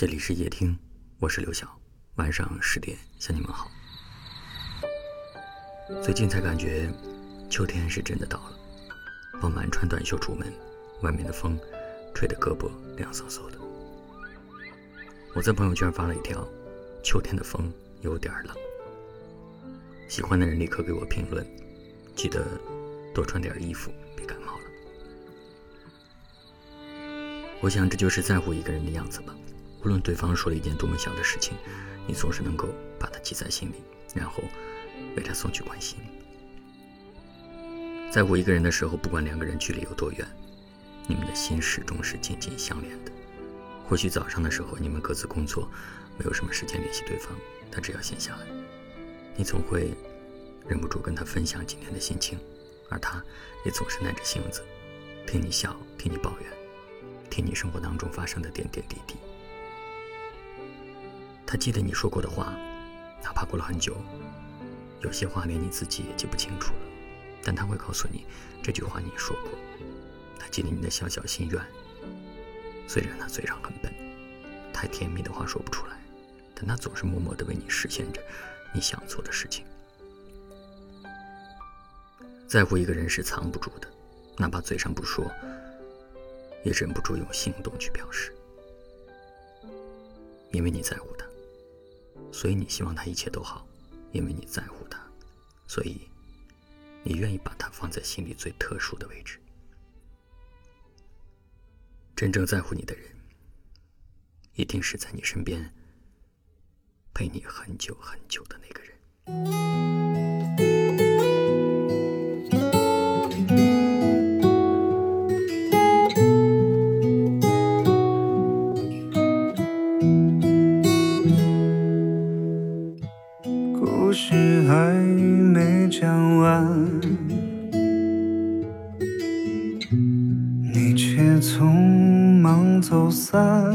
这里是夜听，我是刘晓。晚上十点向你们好。最近才感觉秋天是真的到了。傍晚穿短袖出门，外面的风吹得胳膊凉飕飕的。我在朋友圈发了一条：“秋天的风有点冷。”喜欢的人立刻给我评论：“记得多穿点衣服，别感冒了。”我想这就是在乎一个人的样子吧。无论对方说了一件多么小的事情，你总是能够把它记在心里，然后为他送去关心。在乎一个人的时候，不管两个人距离有多远，你们的心始终是紧紧相连的。或许早上的时候你们各自工作，没有什么时间联系对方，但只要闲下来，你总会忍不住跟他分享今天的心情，而他也总是耐着性子听你笑，听你抱怨，听你生活当中发生的点点滴滴。他记得你说过的话，哪怕过了很久，有些话连你自己也记不清楚了，但他会告诉你这句话你说过。他记得你的小小心愿，虽然他嘴上很笨，太甜蜜的话说不出来，但他总是默默的为你实现着你想做的事情。在乎一个人是藏不住的，哪怕嘴上不说，也忍不住用行动去表示，因为你在乎他。所以你希望他一切都好，因为你在乎他，所以你愿意把他放在心里最特殊的位置。真正在乎你的人，一定是在你身边陪你很久很久的那个人。没讲完，你却匆忙走散。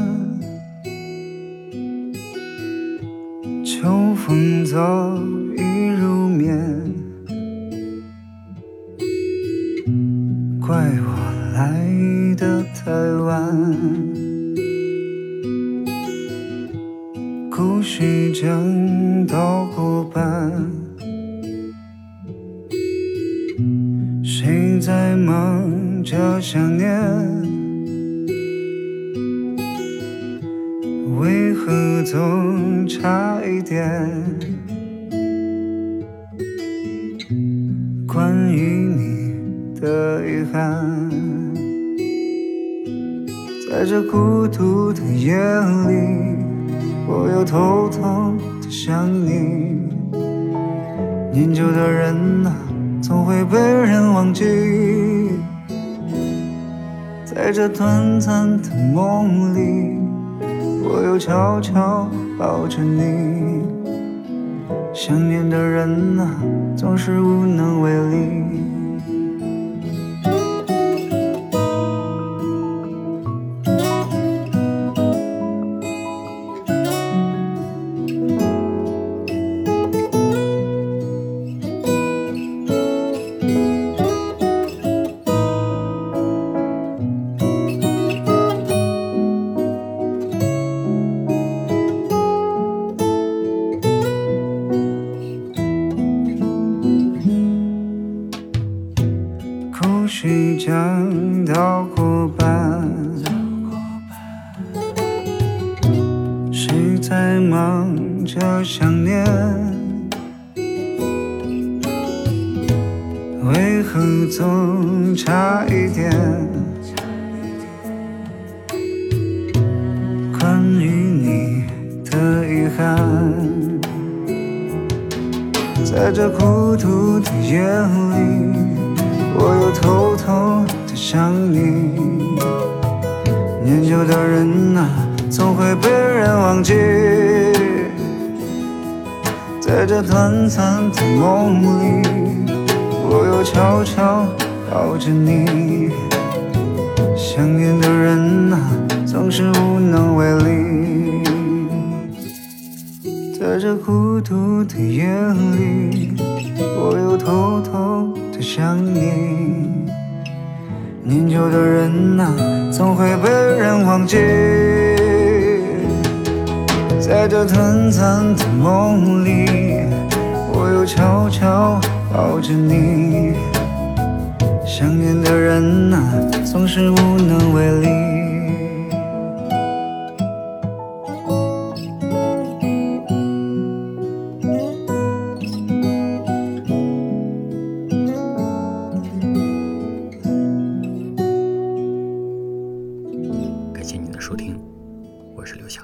秋风早已入眠，怪我来的太晚。故事讲到过半，谁在忙着想念？为何总差一点？关于你的遗憾，在这孤独的夜里。我又偷偷的想你，念旧的人啊，总会被人忘记。在这短暂的梦里，我又悄悄抱着你。想念的人啊，总是无能为力。故事讲到过半，谁在忙着想念？为何总差一点？关于你的遗憾，在这孤独的夜里。偷偷的想你，念旧的人啊，总会被人忘记。在这短暂的梦里，我又悄悄抱着你。想念的人啊，总是无能为力。在这孤独的夜里，我又偷偷的想你。念旧的人啊，总会被人忘记。在这短暂的梦里，我又悄悄抱着你。想念的人啊，总是无能为力。感谢您的收听，我是刘晓。